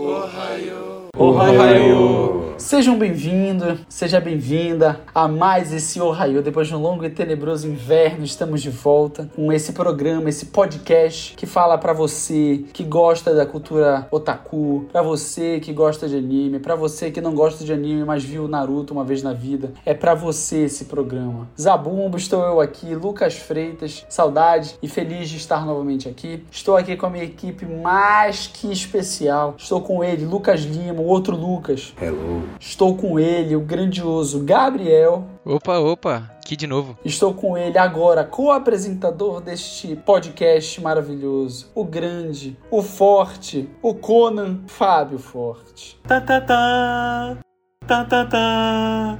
おはよう。おはよう。Sejam bem-vindos, seja bem-vinda a mais esse Ohio. Depois de um longo e tenebroso inverno, estamos de volta com esse programa, esse podcast que fala para você que gosta da cultura otaku, para você que gosta de anime, para você que não gosta de anime, mas viu Naruto uma vez na vida. É para você esse programa. Zabumbo, estou eu aqui, Lucas Freitas, saudade e feliz de estar novamente aqui. Estou aqui com a minha equipe mais que especial. Estou com ele, Lucas Lima, o outro Lucas. Hello. Estou com ele, o grandioso Gabriel. Opa, opa, aqui de novo. Estou com ele agora, co-apresentador deste podcast maravilhoso. O grande, o forte, o Conan Fábio Forte. Tá, tá, tá. Tá, tá, tá.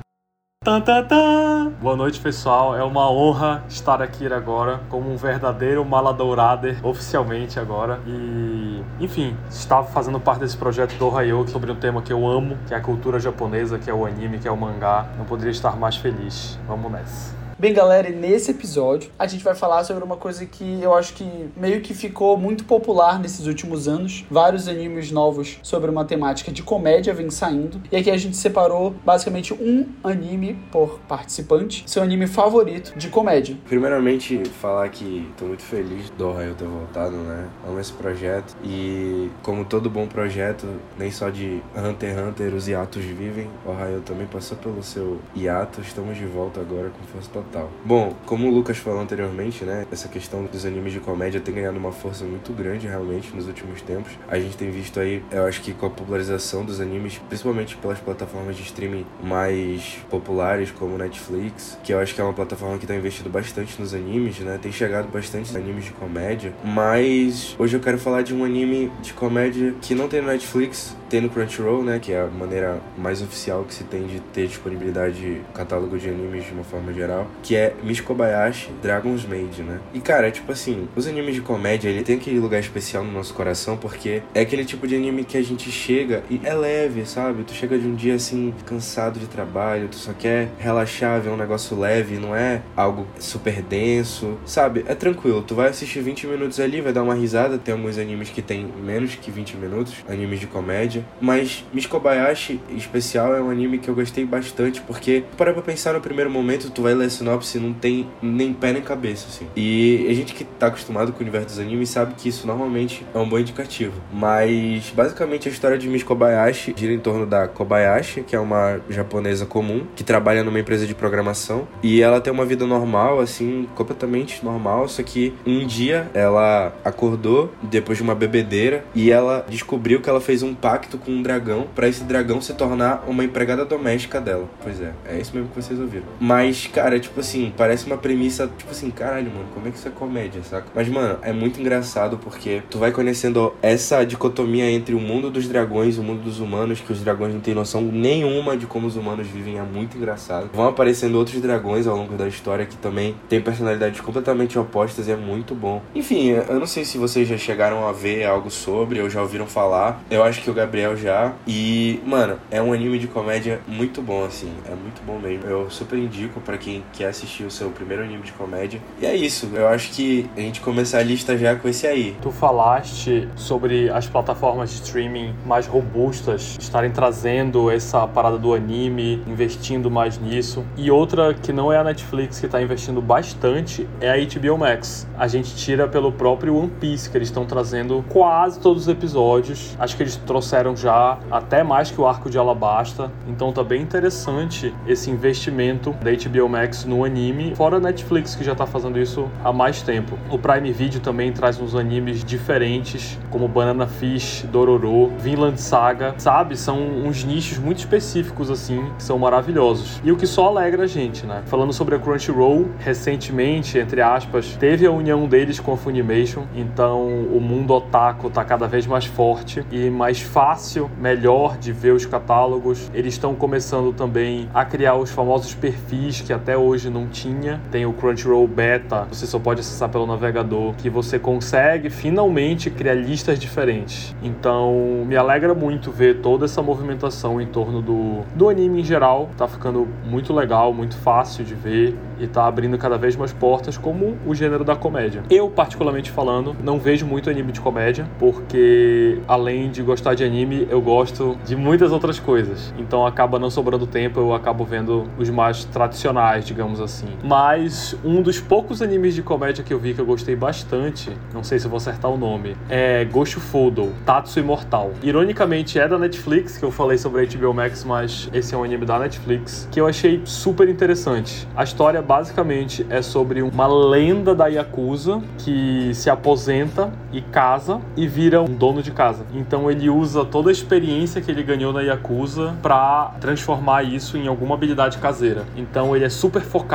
Boa noite, pessoal. É uma honra estar aqui agora como um verdadeiro Maladourader, oficialmente agora. E, enfim, estava fazendo parte desse projeto do Ohio sobre um tema que eu amo, que é a cultura japonesa, que é o anime, que é o mangá. Não poderia estar mais feliz. Vamos nessa. Bem, galera, nesse episódio a gente vai falar sobre uma coisa que eu acho que meio que ficou muito popular nesses últimos anos. Vários animes novos sobre uma temática de comédia vêm saindo. E aqui a gente separou basicamente um anime por participante, seu anime favorito de comédia. Primeiramente, falar que tô muito feliz do Ohio ter voltado, né? Amo esse projeto e, como todo bom projeto, nem só de Hunter x Hunter os hiatos vivem, o Ohio também passou pelo seu hiato. Estamos de volta agora com força total. Bom, como o Lucas falou anteriormente, né? Essa questão dos animes de comédia tem ganhado uma força muito grande realmente nos últimos tempos. A gente tem visto aí, eu acho que com a popularização dos animes, principalmente pelas plataformas de streaming mais populares, como Netflix, que eu acho que é uma plataforma que está investindo bastante nos animes, né? Tem chegado bastante animes de comédia. Mas hoje eu quero falar de um anime de comédia que não tem no Netflix, tem no Crunchyroll, né? Que é a maneira mais oficial que se tem de ter disponibilidade de catálogo de animes de uma forma geral que é Miss Kobayashi Dragon's Maid, né? E cara, tipo assim, os animes de comédia, ele tem aquele lugar especial no nosso coração porque é aquele tipo de anime que a gente chega e é leve, sabe? Tu chega de um dia assim, cansado de trabalho, tu só quer relaxar, ver um negócio leve, não é algo super denso, sabe? É tranquilo, tu vai assistir 20 minutos ali, vai dar uma risada, tem alguns animes que tem menos que 20 minutos, animes de comédia, mas Miss Kobayashi, em especial, é um anime que eu gostei bastante porque, para pra pensar no primeiro momento, tu vai ler sinopse não tem nem pé nem cabeça, assim. E a gente que tá acostumado com o universo dos animes sabe que isso normalmente é um bom indicativo. Mas, basicamente, a história de Miss Kobayashi gira em torno da Kobayashi, que é uma japonesa comum, que trabalha numa empresa de programação. E ela tem uma vida normal, assim, completamente normal, só que um dia ela acordou depois de uma bebedeira e ela descobriu que ela fez um pacto com um dragão para esse dragão se tornar uma empregada doméstica dela. Pois é, é isso mesmo que vocês ouviram. Mas, cara, tipo assim, parece uma premissa, tipo assim, caralho, mano, como é que isso é comédia, saca? Mas, mano, é muito engraçado porque tu vai conhecendo essa dicotomia entre o mundo dos dragões e o mundo dos humanos, que os dragões não têm noção nenhuma de como os humanos vivem, é muito engraçado. Vão aparecendo outros dragões ao longo da história que também têm personalidades completamente opostas e é muito bom. Enfim, eu não sei se vocês já chegaram a ver algo sobre ou já ouviram falar. Eu acho que o Gabriel já. E, mano, é um anime de comédia muito bom, assim. É muito bom mesmo. Eu super indico para quem quer assistir o seu primeiro anime de comédia. E é isso, eu acho que a gente começar a lista já com esse aí. Tu falaste sobre as plataformas de streaming mais robustas estarem trazendo essa parada do anime, investindo mais nisso. E outra que não é a Netflix que está investindo bastante é a HBO Max. A gente tira pelo próprio One Piece, que eles estão trazendo quase todos os episódios. Acho que eles trouxeram já até mais que o arco de Alabasta. Então tá bem interessante esse investimento da HBO Max no anime, fora a Netflix que já tá fazendo isso há mais tempo. O Prime Video também traz uns animes diferentes, como Banana Fish, Dororo, Vinland Saga, sabe? São uns nichos muito específicos assim, que são maravilhosos. E o que só alegra a gente, né? Falando sobre a Crunchyroll, recentemente, entre aspas, teve a união deles com a Funimation, então o mundo otaku tá cada vez mais forte e mais fácil, melhor de ver os catálogos. Eles estão começando também a criar os famosos perfis que até hoje não tinha. Tem o Crunchyroll Beta, você só pode acessar pelo navegador, que você consegue finalmente criar listas diferentes. Então, me alegra muito ver toda essa movimentação em torno do, do anime em geral. Tá ficando muito legal, muito fácil de ver e tá abrindo cada vez mais portas como o gênero da comédia. Eu, particularmente falando, não vejo muito anime de comédia, porque além de gostar de anime, eu gosto de muitas outras coisas. Então acaba não sobrando tempo, eu acabo vendo os mais tradicionais, digamos assim. Mas um dos poucos animes de comédia que eu vi que eu gostei bastante, não sei se eu vou acertar o nome, é Gosho Fudo, Tatsu Imortal. Ironicamente é da Netflix, que eu falei sobre a HBO Max, mas esse é um anime da Netflix, que eu achei super interessante. A história basicamente é sobre uma lenda da Yakuza que se aposenta e casa e vira um dono de casa. Então ele usa toda a experiência que ele ganhou na Yakuza para transformar isso em alguma habilidade caseira. Então ele é super focado,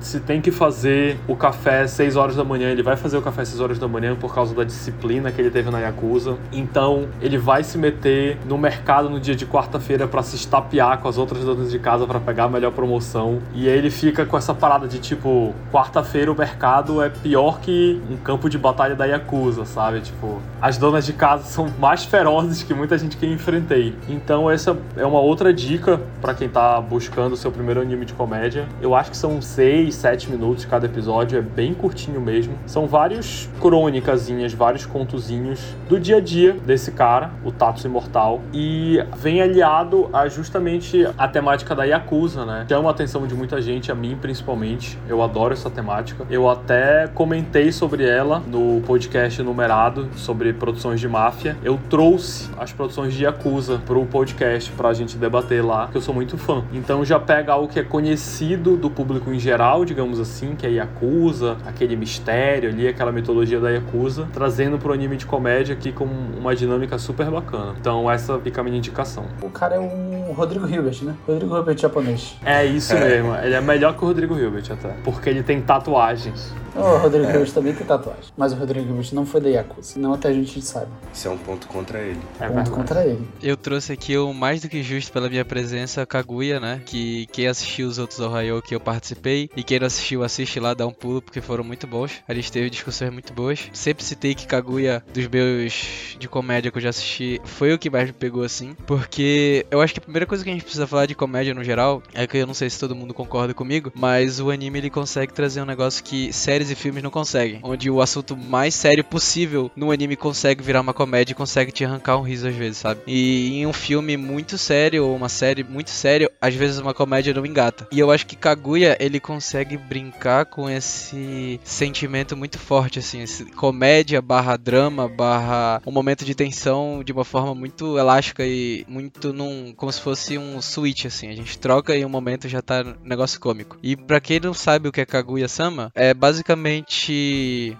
se tem que fazer o café 6 horas da manhã, ele vai fazer o café 6 horas da manhã por causa da disciplina que ele teve na Yakuza. Então ele vai se meter no mercado no dia de quarta-feira para se estapear com as outras donas de casa para pegar a melhor promoção. E aí ele fica com essa parada de tipo, quarta-feira o mercado é pior que um campo de batalha da Yakuza, sabe? Tipo, as donas de casa são mais ferozes que muita gente que eu enfrentei. Então essa é uma outra dica para quem tá buscando o seu primeiro anime de comédia. Eu acho que são 6, 7 minutos cada episódio, é bem curtinho mesmo. São vários crônicazinhas, vários contozinhos do dia a dia desse cara, o Tatsu Imortal, e vem aliado a justamente a temática da Yakuza, né? Chama a atenção de muita gente, a mim principalmente. Eu adoro essa temática. Eu até comentei sobre ela no podcast numerado sobre produções de máfia. Eu trouxe as produções de Yakuza pro podcast pra gente debater lá, que eu sou muito fã. Então já pega algo que é conhecido do público em geral, digamos assim, que é Yakuza, aquele mistério ali, aquela mitologia da Yakuza, trazendo pro anime de comédia aqui com uma dinâmica super bacana. Então essa fica a minha indicação. O cara é um Rodrigo Hilbert, né? Rodrigo Hilbert japonês. É isso mesmo. Ele é melhor que o Rodrigo Hilbert até, porque ele tem tatuagens. O Rodrigo Hilbert também tem tatuagem. Mas o Rodrigo Hilbert não foi da Yakuza. Não até a gente sabe. Isso é um ponto contra ele. É Ponto verdade. contra ele. Eu trouxe aqui o mais do que justo pela minha presença, Kaguya, né? Que quem assistiu os outros Ohio que eu participei e quem não assistiu, assiste lá, dá um pulo, porque foram muito bons. A gente teve discussões muito boas. Sempre citei que Kaguya, dos meus de comédia que eu já assisti, foi o que mais me pegou assim. Porque eu acho que a primeira coisa que a gente precisa falar de comédia no geral é que eu não sei se todo mundo concorda comigo, mas o anime ele consegue trazer um negócio que séries e filmes não conseguem. Onde o assunto mais sério possível no anime consegue virar uma comédia e consegue te arrancar um riso às vezes, sabe? E em um filme muito sério ou uma série muito séria, às vezes uma comédia não engata. E eu acho que Kaguya ele consegue brincar com esse sentimento muito forte, assim, comédia barra drama barra um momento de tensão de uma forma muito elástica e muito num como se fosse um switch, assim. A gente troca e um momento já tá negócio cômico. E pra quem não sabe o que é Kaguya-sama, é basicamente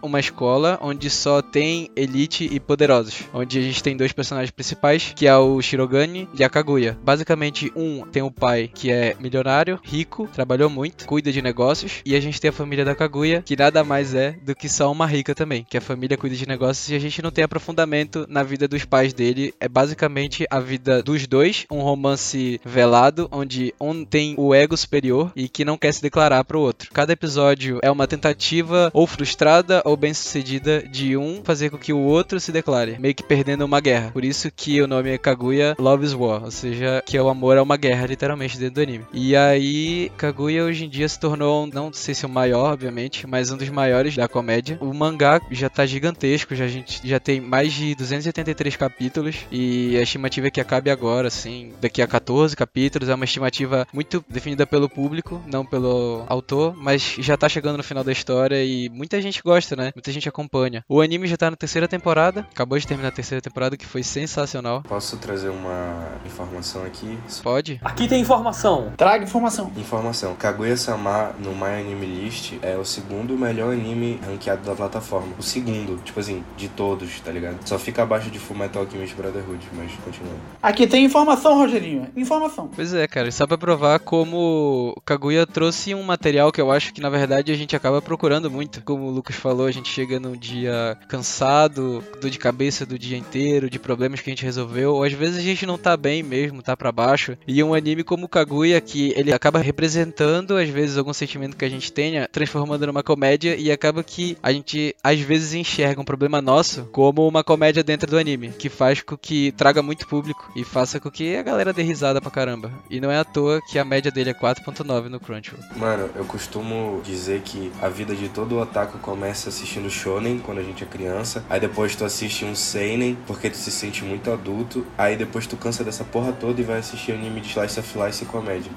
uma escola onde só tem elite e poderosos. Onde a gente tem dois personagens principais, que é o Shirogane e a Kaguya. Basicamente, um tem o pai que é milionário, rico, trabalhou muito, cuida de negócios. E a gente tem a família da Kaguya, que nada mais é do que só uma rica também. Que a família cuida de negócios e a gente não tem aprofundamento na vida dos pais dele. É basicamente a vida dos dois, um romance velado, onde um tem o ego superior e que não quer se declarar pro outro. Cada episódio é uma tentativa ou frustrada ou bem sucedida de um fazer com que o outro se declare, meio que perdendo uma guerra. Por isso que o nome é Kaguya Love is War, ou seja, que o amor é uma guerra, literalmente, dentro do anime. E aí, Kaguya hoje em dia se tornou, não sei se o maior, obviamente, mas um dos maiores da comédia. O mangá já tá gigantesco, já, a gente já tem mais de 283 capítulos e a estimativa é que acabe agora, assim, daqui a 14 capítulos. É uma estimativa muito definida pelo público, não pelo autor, mas já tá chegando no final da história e muita gente gosta, né? Muita gente acompanha. O anime já tá na terceira temporada, acabou de terminar a terceira temporada, que foi sensacional. Posso trazer uma informação aqui? Pode? Aqui tem informação. Traga informação. Informação: Kaguya-sama no My Anime List é o segundo melhor anime ranqueado da plataforma. O segundo, tipo assim, de todos, tá ligado? Só fica abaixo de Fullmetal Alchemist Brotherhood, mas continua. Aqui tem informação, Rogerinho. Informação. Pois é, cara, só pra provar como Kaguya trouxe um material que eu acho que na verdade a gente acaba procurando muito. Como o Lucas falou, a gente chega num dia cansado, dor de cabeça do dia inteiro, de problemas que a gente resolveu, ou às vezes a gente não tá bem mesmo, tá pra baixo. E um anime como Kaguya, que ele acaba representando às vezes algum sentimento que a gente tenha, transformando numa comédia e acaba que a gente às vezes enxerga um problema nosso como uma comédia dentro do anime, que faz com que traga muito público e faça com que a galera dê risada pra caramba. E não é à toa que a média dele é 4.9 no Crunchyroll. Mano, eu costumo dizer que a vida de todo otaku começa assistindo shonen quando a gente é criança, aí depois tu assiste um seinen porque tu se sente muito adulto, aí depois tu cansa dessa porra toda e vai assistir anime de slice of life e comédia.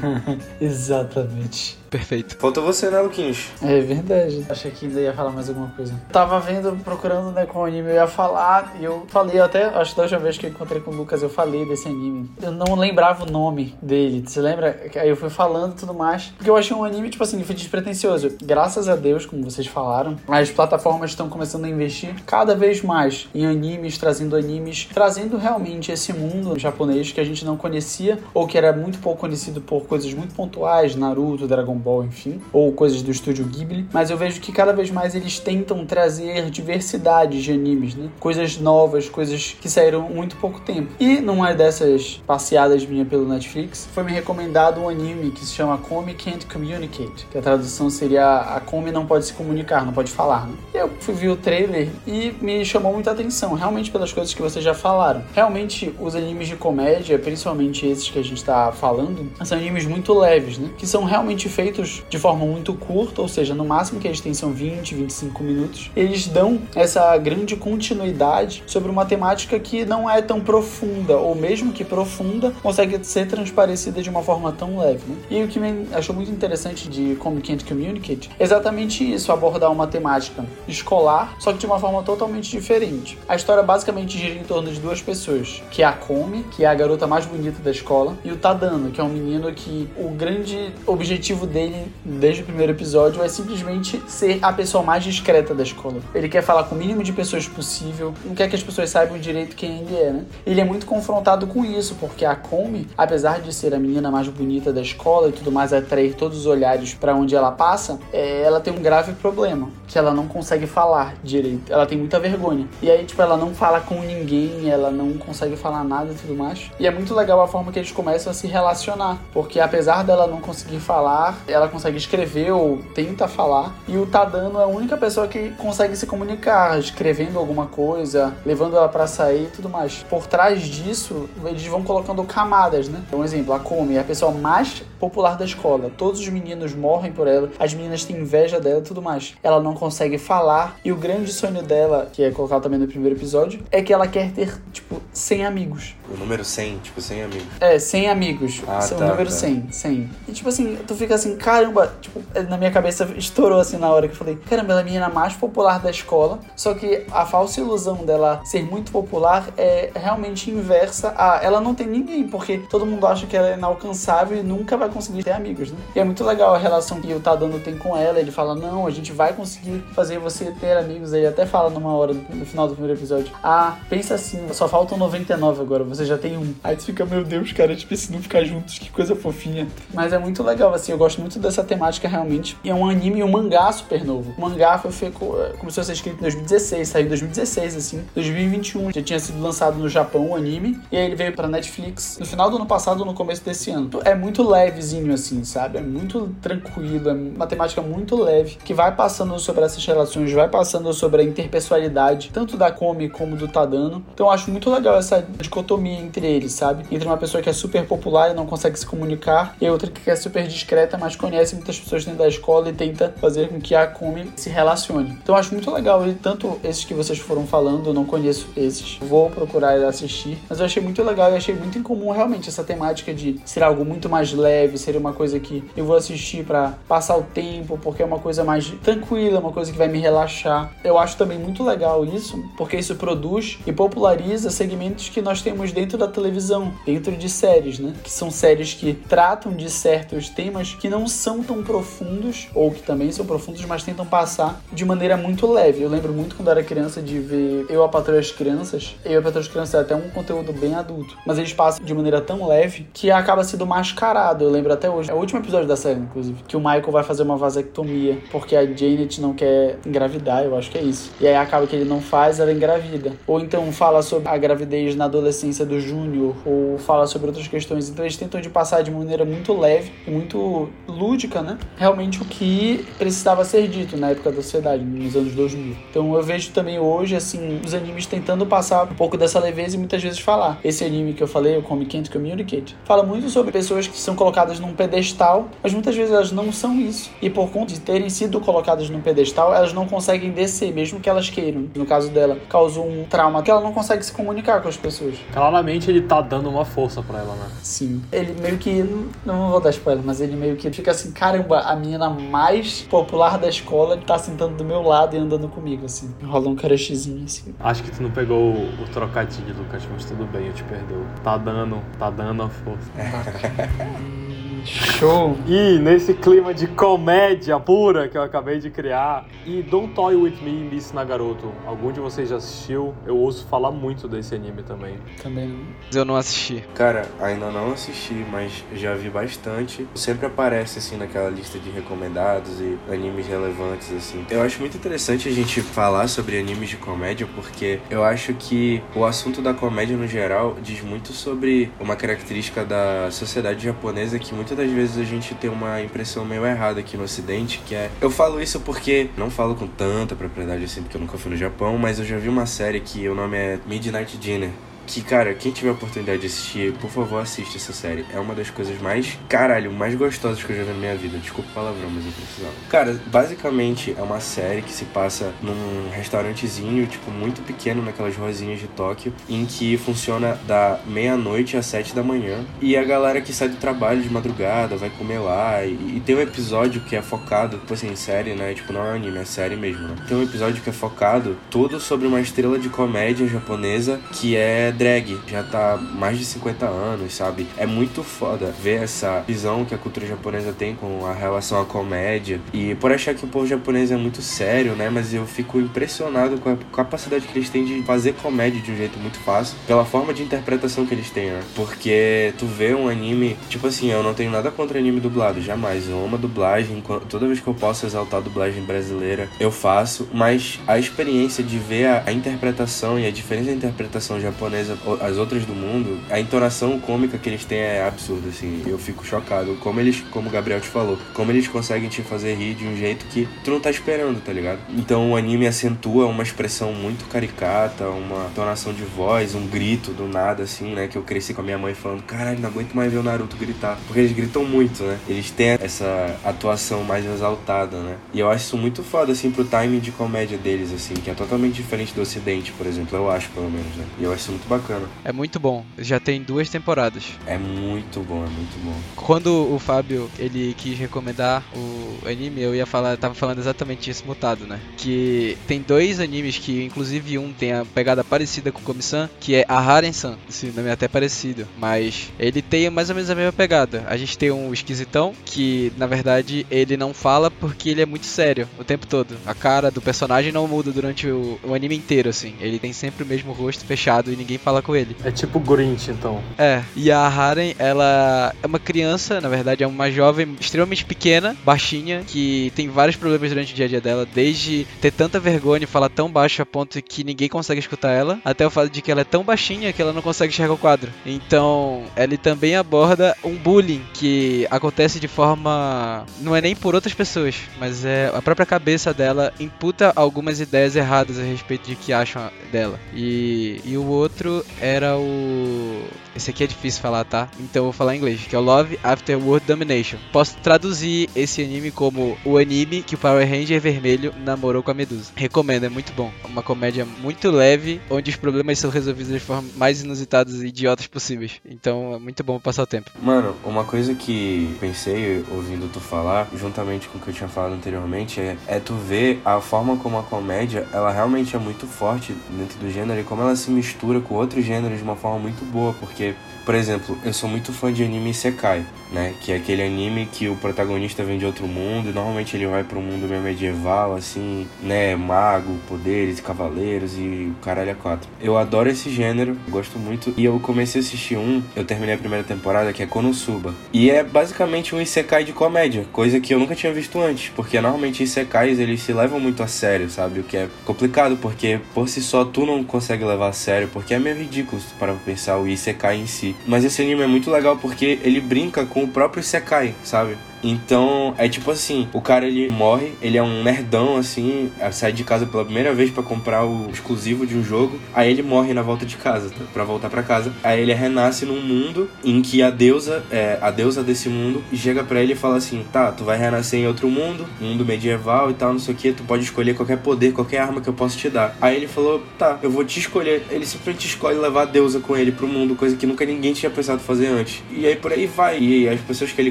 Exatamente. Perfeito. Falta você, né, Luquinhos? É verdade. Achei que ainda ia falar mais alguma coisa. Tava vendo, procurando, né, com o anime eu ia falar, e eu falei até, acho que da última vez que eu encontrei com o Lucas, eu falei desse anime. Eu não lembrava o nome dele, você lembra? Aí eu fui falando e tudo mais. Porque eu achei um anime, tipo assim, foi despretensioso. Graças a Deus, como vocês falaram, as plataformas estão começando a investir cada vez mais em animes, trazendo animes, trazendo realmente esse mundo japonês que a gente não conhecia, ou que era muito pouco conhecido por coisas muito pontuais, Naruto, Dragon Ball, enfim, ou coisas do estúdio Ghibli, mas eu vejo que cada vez mais eles tentam trazer diversidade de animes, né? Coisas novas, coisas que saíram muito pouco tempo. E numa dessas passeadas minha pelo Netflix, foi me recomendado um anime que se chama Come Can't Communicate, que a tradução seria a Come não pode se comunicar, não pode falar, né? Eu fui ver o trailer e me chamou muita atenção, realmente pelas coisas que vocês já falaram. Realmente, os animes de comédia, principalmente esses que a gente tá falando, são animes muito leves, né? Que são realmente feitos de forma muito curta, ou seja, no máximo que eles têm são 20, 25 minutos. Eles dão essa grande continuidade sobre uma temática que não é tão profunda, ou mesmo que profunda, consegue ser transparecida de uma forma tão leve. Né? E o que me achou muito interessante de Come Can't Communicate é exatamente isso, abordar uma temática escolar, só que de uma forma totalmente diferente. A história basicamente gira em torno de duas pessoas, que é a Come, que é a garota mais bonita da escola, e o Tadano, que é um menino que o grande objetivo dele desde o primeiro episódio, é simplesmente ser a pessoa mais discreta da escola. Ele quer falar com o mínimo de pessoas possível, não quer que as pessoas saibam direito quem ele é, né? Ele é muito confrontado com isso, porque a Come, apesar de ser a menina mais bonita da escola e tudo mais, atrair todos os olhares para onde ela passa, é, ela tem um grave problema, que ela não consegue falar direito. Ela tem muita vergonha. E aí, tipo, ela não fala com ninguém, ela não consegue falar nada e tudo mais. E é muito legal a forma que eles começam a se relacionar, porque apesar dela não conseguir falar, ela consegue escrever ou tenta falar, e o Tadano é a única pessoa que consegue se comunicar, escrevendo alguma coisa, levando ela para sair e tudo mais. Por trás disso, eles vão colocando camadas, né? Então, um exemplo, a Komi é a pessoa mais popular da escola. Todos os meninos morrem por ela, as meninas têm inveja dela e tudo mais. Ela não consegue falar, e o grande sonho dela, que é colocado também no primeiro episódio, é que ela quer ter, tipo, 100 amigos. O número 100, tipo, 100 amigos. É, 100 amigos. Ah, o tá, número tá. 100, 100. E tipo assim, tu fica assim, caramba, tipo, na minha cabeça estourou assim na hora que eu falei, caramba, ela é a menina mais popular da escola, só que a falsa ilusão dela ser muito popular é realmente inversa a ela não tem ninguém, porque todo mundo acha que ela é inalcançável e nunca vai conseguir ter amigos, né? E é muito legal a relação que o Tadano tem com ela, ele fala, não, a gente vai conseguir fazer você ter amigos, ele até fala numa hora, no final do primeiro episódio, ah, pensa assim, só faltam 99 agora, você já tem um. Aí tu fica, meu Deus, cara, tipo, se não ficar juntos, que coisa fofinha. Mas é muito legal, assim, eu gosto muito dessa temática realmente. E é um anime e um mangá super novo. O mangá foi feito, começou a ser escrito em 2016, saiu em 2016, assim. 2021 já tinha sido lançado no Japão o anime, e aí ele veio pra Netflix no final do ano passado no começo desse ano. É muito levezinho, assim, sabe? É muito tranquilo, é uma temática muito leve, que vai passando sobre essas relações, vai passando sobre a interpessoalidade, tanto da Komi como do Tadano. Então eu acho muito legal essa dicotomia entre eles, sabe? Entre uma pessoa que é super popular e não consegue se comunicar, e outra que é super discreta, mas conhece muitas pessoas dentro da escola e tenta fazer com que a Komi se relacione. Então eu acho muito legal, e tanto esses que vocês foram falando, eu não conheço esses, vou procurar assistir, mas eu achei muito legal e achei muito incomum realmente essa temática de ser algo muito mais leve, ser uma coisa que eu vou assistir para passar o tempo, porque é uma coisa mais tranquila, uma coisa que vai me relaxar. Eu acho também muito legal isso, porque isso produz e populariza segmentos que nós temos dentro da televisão, dentro de séries, né? Que são séries que tratam de certos temas que não são tão profundos, ou que também são profundos, mas tentam passar de maneira muito leve. Eu lembro muito quando era criança de ver Eu, a Patroa e as Crianças. Eu, a Patroa e as Crianças é até um conteúdo bem adulto, mas eles passam de maneira tão leve que acaba sendo mascarado. Eu lembro até hoje, é o último episódio da série, inclusive, que o Michael vai fazer uma vasectomia porque a Janet não quer engravidar, eu acho que é isso. E aí acaba que ele não faz, ela engravida. Ou então fala sobre a gravidez na adolescência do Júnior, ou fala sobre outras questões. Então eles tentam de passar de maneira muito leve e muito lúdica, né? Realmente o que precisava ser dito na época da sociedade, nos anos 2000. Então eu vejo também hoje, assim, os animes tentando passar um pouco dessa leveza e muitas vezes falar. Esse anime que eu falei, o Come Can't Communicate, fala muito sobre pessoas que são colocadas colocadas num pedestal, mas muitas vezes elas não são isso. E por conta de terem sido colocadas num pedestal, elas não conseguem descer, mesmo que elas queiram. No caso dela, causou um trauma que ela não consegue se comunicar com as pessoas. Claramente ele tá dando uma força para ela, né? Sim. Ele meio que. Não vou dar spoiler, mas ele meio que fica assim: caramba, a menina mais popular da escola tá sentando do meu lado e andando comigo, assim. Rola um crushzinho assim. Acho que tu não pegou o, o trocadilho, Lucas, mas tudo bem, eu te perdoo. Tá dando, tá dando a força. Show! E nesse clima de comédia pura que eu acabei de criar, e Don't Toy With Me, Miss Nagaroto, algum de vocês já assistiu? Eu ouço falar muito desse anime também. Também não. Eu não assisti. Cara, ainda não assisti, mas já vi bastante. Sempre aparece assim naquela lista de recomendados e animes relevantes assim. Eu acho muito interessante a gente falar sobre animes de comédia porque eu acho que o assunto da comédia no geral diz muito sobre uma característica da sociedade japonesa que muitas das vezes a gente tem uma impressão meio errada aqui no ocidente, que é eu falo isso porque não falo com tanta propriedade assim porque eu nunca fui no Japão, mas eu já vi uma série que o nome é Midnight Dinner que, cara, quem tiver a oportunidade de assistir, por favor, assiste essa série. É uma das coisas mais, caralho, mais gostosas que eu já vi na minha vida. Desculpa o palavrão, mas eu precisava. Cara, basicamente é uma série que se passa num restaurantezinho, tipo, muito pequeno, naquelas ruazinhas de Tóquio, em que funciona da meia-noite às sete da manhã. E a galera que sai do trabalho de madrugada vai comer lá. E, e tem um episódio que é focado, tipo assim, série, né? Tipo, não é anime, é série mesmo, né? Tem um episódio que é focado todo sobre uma estrela de comédia japonesa que é drag, já tá mais de 50 anos, sabe? É muito foda ver essa visão que a cultura japonesa tem com a relação à comédia. E por achar que o povo japonês é muito sério, né? Mas eu fico impressionado com a capacidade que eles têm de fazer comédia de um jeito muito fácil, pela forma de interpretação que eles têm, né? Porque tu vê um anime, tipo assim, eu não tenho nada contra anime dublado, jamais. Eu amo a dublagem, toda vez que eu posso exaltar a dublagem brasileira, eu faço, mas a experiência de ver a, a interpretação e a diferença da interpretação japonesa as outras do mundo, a entonação cômica que eles têm é absurda, assim. Eu fico chocado. Como eles, como o Gabriel te falou, como eles conseguem te fazer rir de um jeito que tu não tá esperando, tá ligado? Então o anime acentua uma expressão muito caricata, uma entonação de voz, um grito do nada, assim, né? Que eu cresci com a minha mãe falando, caralho, não aguento mais ver o Naruto gritar. Porque eles gritam muito, né? Eles têm essa atuação mais exaltada, né? E eu acho isso muito foda, assim, pro timing de comédia deles, assim, que é totalmente diferente do ocidente, por exemplo. Eu acho, pelo menos, né? E eu acho isso muito bacana bacana. É muito bom. Já tem duas temporadas. É muito bom, é muito bom. Quando o Fábio ele quis recomendar o anime, eu ia falar, tava falando exatamente isso mutado, né? Que tem dois animes que, inclusive, um tem a pegada parecida com o Komi-san, que é a Haren-san. Esse nome é até parecido, mas ele tem mais ou menos a mesma pegada. A gente tem um esquisitão que, na verdade, ele não fala porque ele é muito sério o tempo todo. A cara do personagem não muda durante o, o anime inteiro, assim. Ele tem sempre o mesmo rosto fechado e ninguém fala com ele. É tipo Grinch, então. É. E a Haren, ela é uma criança, na verdade, é uma jovem extremamente pequena, baixinha, que tem vários problemas durante o dia a dia dela, desde ter tanta vergonha e falar tão baixo a ponto que ninguém consegue escutar ela, até o fato de que ela é tão baixinha que ela não consegue enxergar o quadro. Então, ele também aborda um bullying que acontece de forma. não é nem por outras pessoas, mas é a própria cabeça dela imputa algumas ideias erradas a respeito de que acham dela. E, e o outro era o. Esse aqui é difícil falar, tá? Então eu vou falar em inglês, que é o Love After World Domination. Posso traduzir esse anime como o anime que o Power Ranger vermelho namorou com a Medusa. Recomendo, é muito bom. Uma comédia muito leve, onde os problemas são resolvidos de forma mais inusitadas e idiotas possíveis. Então é muito bom passar o tempo. Mano, uma coisa que pensei ouvindo tu falar, juntamente com o que eu tinha falado anteriormente, é, é tu ver a forma como a comédia, ela realmente é muito forte dentro do gênero e como ela se mistura com outros gêneros de uma forma muito boa, porque por exemplo, eu sou muito fã de anime Sekai, né? Que é aquele anime que o protagonista vem de outro mundo e normalmente ele vai para um mundo meio medieval, assim, né? Mago, poderes, cavaleiros e caralho a quatro. Eu adoro esse gênero, gosto muito. E eu comecei a assistir um, eu terminei a primeira temporada, que é Konosuba. E é basicamente um Isekai de comédia, coisa que eu nunca tinha visto antes, porque normalmente Isekais eles se levam muito a sério, sabe? O que é complicado, porque por si só tu não consegue levar a sério, porque é meio ridículo para pensar o Isekai em si. Mas esse anime é muito legal porque ele brinca com o próprio Sekai, sabe? Então, é tipo assim, o cara ele morre, ele é um nerdão assim, sai de casa pela primeira vez para comprar o exclusivo de um jogo, aí ele morre na volta de casa, tá? para voltar para casa. Aí ele renasce num mundo em que a deusa, é, a deusa desse mundo, chega para ele e fala assim: "Tá, tu vai renascer em outro mundo, mundo medieval e tal, não sei o que, tu pode escolher qualquer poder, qualquer arma que eu posso te dar". Aí ele falou: "Tá, eu vou te escolher". Ele simplesmente escolhe levar a deusa com ele pro mundo, coisa que nunca ninguém tinha pensado fazer antes. E aí por aí vai. E as pessoas que ele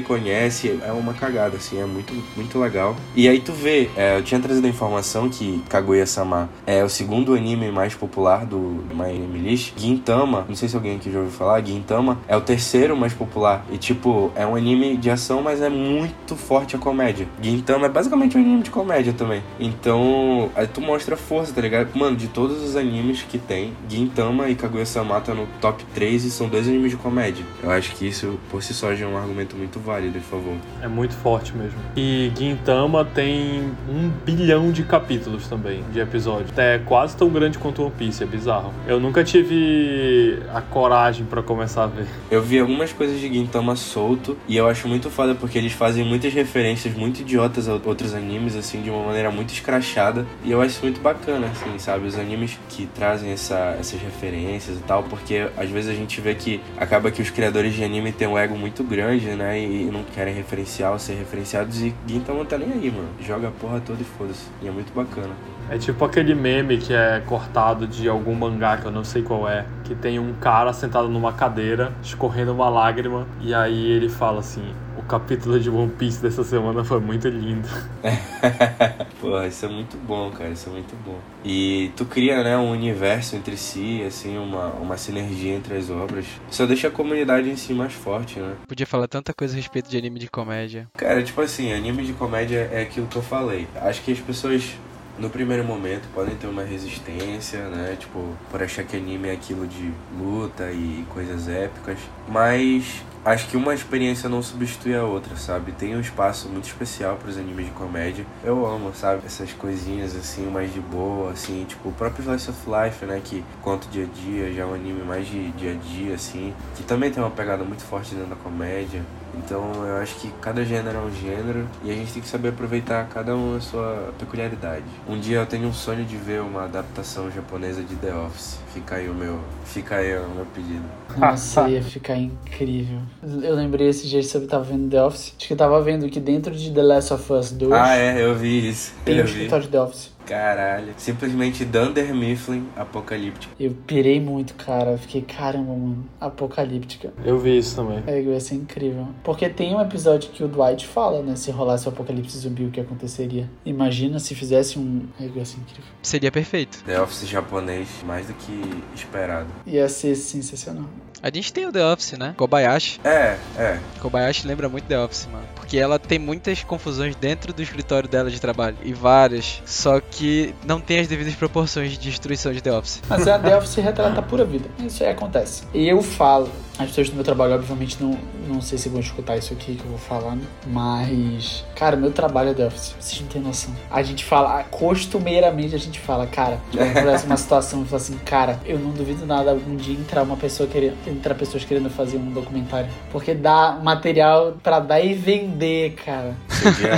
conhece é uma cagada assim, é muito muito legal. E aí tu vê, é, eu tinha trazido a informação que Kaguya-sama é o segundo anime mais popular do My Anime List. Gintama, não sei se alguém aqui já ouviu falar, Gintama é o terceiro mais popular. E tipo, é um anime de ação, mas é muito forte a comédia. Gintama é basicamente um anime de comédia também. Então, aí tu mostra força, tá ligado? Mano, de todos os animes que tem, Gintama e Kaguya-sama tá no top 3 e são dois animes de comédia. Eu acho que isso por si só já é um argumento muito válido, por favor. É muito forte mesmo. E Gintama tem um bilhão de capítulos também, de episódios. É quase tão grande quanto One Piece, é bizarro. Eu nunca tive a coragem para começar a ver. Eu vi algumas coisas de Gintama solto e eu acho muito foda porque eles fazem muitas referências muito idiotas a outros animes, assim, de uma maneira muito escrachada. E eu acho muito bacana, assim, sabe? Os animes que trazem essa, essas referências e tal, porque às vezes a gente vê que acaba que os criadores de anime têm um ego muito grande, né? E não querem referenciar ou ser referenciados. E Gintama tá nem aí, mano. Joga a porra toda e foda-se. E é muito bacana. É tipo aquele meme que é cortado de algum mangá que eu não sei qual é, que tem um cara sentado numa cadeira, escorrendo uma lágrima, e aí ele fala assim: "O capítulo de One Piece dessa semana foi muito lindo". Pô, isso é muito bom, cara, isso é muito bom. E tu cria, né, um universo entre si, assim, uma, uma sinergia entre as obras. Só deixa a comunidade em si mais forte, né? Podia falar tanta coisa a respeito de anime de comédia. Cara, tipo assim, anime de comédia é aquilo que eu falei. Acho que as pessoas no primeiro momento podem ter uma resistência, né? Tipo, por achar que anime é aquilo de luta e coisas épicas. Mas acho que uma experiência não substitui a outra, sabe? Tem um espaço muito especial para os animes de comédia. Eu amo, sabe? Essas coisinhas assim, mais de boa, assim, tipo o próprio Slice of Life, né? Que conta o dia a dia, já é um anime mais de dia a dia, assim, que também tem uma pegada muito forte dentro da comédia. Então eu acho que cada gênero é um gênero e a gente tem que saber aproveitar cada um a sua peculiaridade. Um dia eu tenho um sonho de ver uma adaptação japonesa de The Office. Fica aí o meu, fica aí o meu pedido. Nossa, ia ficar incrível. Eu lembrei esse dia que eu tava vendo The Office. Acho que eu tava vendo que dentro de The Last of Us 2 Ah, é, eu vi isso. tem eu o vi. escritório de The Office. Caralho. Simplesmente Dunder Mifflin apocalíptico. Eu pirei muito, cara. Eu fiquei, caramba, mano. Apocalíptica. Eu vi isso também. É, ia ser incrível. Porque tem um episódio que o Dwight fala, né? Se rolasse o apocalipse zumbi, o que aconteceria. Imagina se fizesse um. É, ia ser incrível. Seria perfeito. The Office japonês, mais do que esperado. Ia ser sensacional. A gente tem o The Office, né? Kobayashi. É, é. Kobayashi lembra muito The Office, mano. Porque ela tem muitas confusões dentro do escritório dela de trabalho. E várias. Só que não tem as devidas proporções de destruição de The Office. Mas a The Office retrata a pura vida. Isso aí acontece. Eu falo, as pessoas do meu trabalho, obviamente, não, não sei se vão escutar isso aqui que eu vou falar, né? Mas, cara, meu trabalho é The Office. Vocês não têm noção. A gente fala, costumeiramente a gente fala, cara, acontece uma situação e fala assim, cara, eu não duvido nada algum dia entrar uma pessoa querendo, entrar pessoas querendo fazer um documentário. Porque dá material pra dar e vender, cara.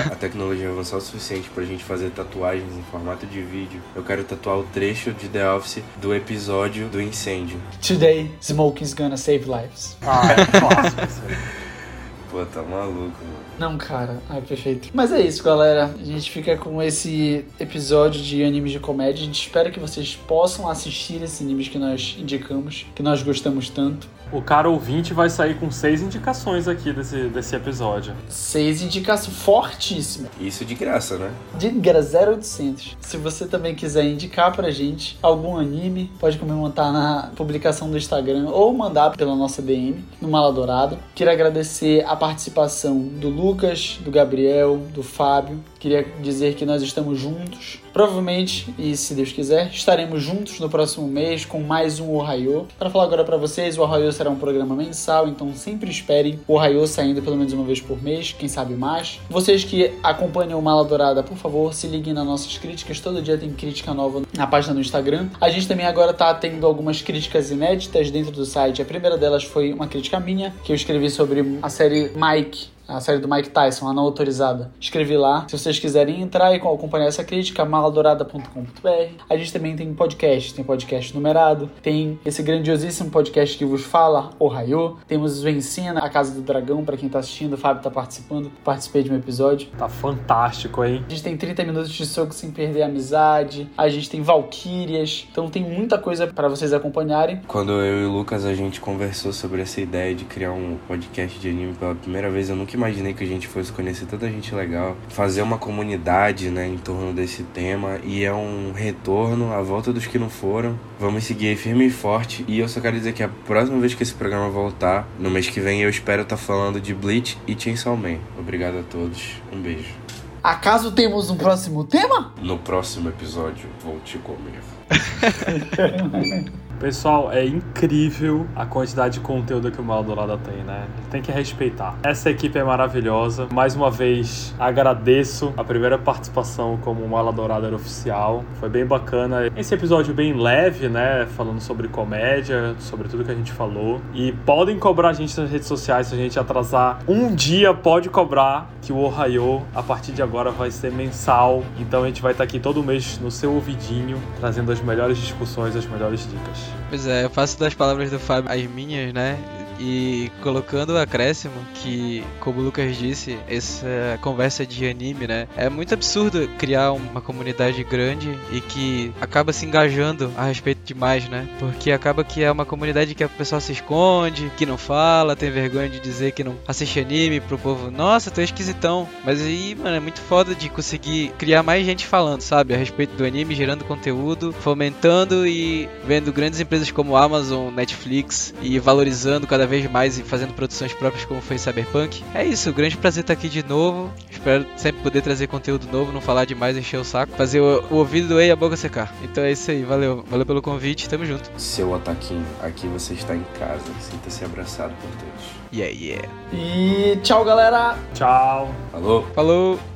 A tecnologia avançar o suficiente pra gente fazer tatuagens em formato de vídeo, eu quero tatuar o trecho de The Office do episódio do incêndio. Today, smoking's gonna save lives. Ah, Pô, tá maluco, mano. Não, cara. Ai, perfeito. Mas é isso, galera. A gente fica com esse episódio de animes de comédia. A gente espera que vocês possam assistir esses animes que nós indicamos, que nós gostamos tanto. O cara ouvinte vai sair com seis indicações aqui desse, desse episódio. Seis indicações fortíssimas. Isso de graça, né? De graça 0800. Se você também quiser indicar pra gente algum anime, pode comentar na publicação do Instagram ou mandar pela nossa DM no Mala Dourada. Queria agradecer a participação do Lucas, do Gabriel, do Fábio. Queria dizer que nós estamos juntos. Provavelmente, e se Deus quiser, estaremos juntos no próximo mês com mais um Ohio. Para falar agora para vocês, o Ohio será um programa mensal, então sempre esperem o Ohio saindo pelo menos uma vez por mês, quem sabe mais. Vocês que acompanham o Mala Dourada, por favor, se liguem nas nossas críticas. Todo dia tem crítica nova na página do Instagram. A gente também agora tá tendo algumas críticas inéditas dentro do site. A primeira delas foi uma crítica minha, que eu escrevi sobre a série Mike a série do Mike Tyson, a não autorizada. Escrevi lá. Se vocês quiserem entrar e acompanhar essa crítica, maladourada.com.br. A gente também tem podcast, tem podcast numerado, tem esse grandiosíssimo podcast que vos fala, o Raio. Temos o Ensina, a Casa do Dragão, para quem tá assistindo, o Fábio tá participando, participei de um episódio. Tá fantástico, hein? A gente tem 30 minutos de soco sem perder a amizade, a gente tem Valkyrias, então tem muita coisa para vocês acompanharem. Quando eu e o Lucas a gente conversou sobre essa ideia de criar um podcast de anime pela primeira vez, eu nunca imaginei que a gente fosse conhecer tanta gente legal, fazer uma comunidade, né, em torno desse tema e é um retorno à volta dos que não foram. Vamos seguir aí firme e forte e eu só quero dizer que a próxima vez que esse programa voltar, no mês que vem, eu espero estar tá falando de Bleach e Chainsaw Man. Obrigado a todos. Um beijo. Acaso temos um próximo tema? No próximo episódio, vou te comer. Pessoal, é incrível a quantidade de conteúdo que o Maldorada tem, né? Tem que respeitar. Essa equipe é maravilhosa. Mais uma vez, agradeço a primeira participação como Maladourada oficial. Foi bem bacana. Esse episódio bem leve, né? Falando sobre comédia, sobre tudo que a gente falou. E podem cobrar a gente nas redes sociais se a gente atrasar um dia, pode cobrar que o Ohio, a partir de agora, vai ser mensal. Então a gente vai estar aqui todo mês no seu ouvidinho, trazendo as melhores discussões, as melhores dicas. Pois é, eu faço das palavras do Fábio as minhas, né? E colocando o acréscimo que, como o Lucas disse, essa conversa de anime, né? É muito absurdo criar uma comunidade grande e que acaba se engajando a respeito demais, né? Porque acaba que é uma comunidade que a pessoa se esconde, que não fala, tem vergonha de dizer que não assiste anime pro povo, nossa, tu é esquisitão. Mas aí, mano, é muito foda de conseguir criar mais gente falando, sabe? A respeito do anime, gerando conteúdo, fomentando e vendo grandes empresas como Amazon, Netflix e valorizando cada vez mais e fazendo produções próprias como foi Cyberpunk. É isso, grande prazer estar aqui de novo. Espero sempre poder trazer conteúdo novo, não falar demais, encher o saco, fazer o, o ouvido doer e a boca secar. Então é isso aí, valeu, valeu pelo convite, tamo junto. Seu ataquinho, aqui você está em casa, sinta-se abraçado por todos. Yeah, yeah. E tchau, galera! Tchau. Falou. Falou.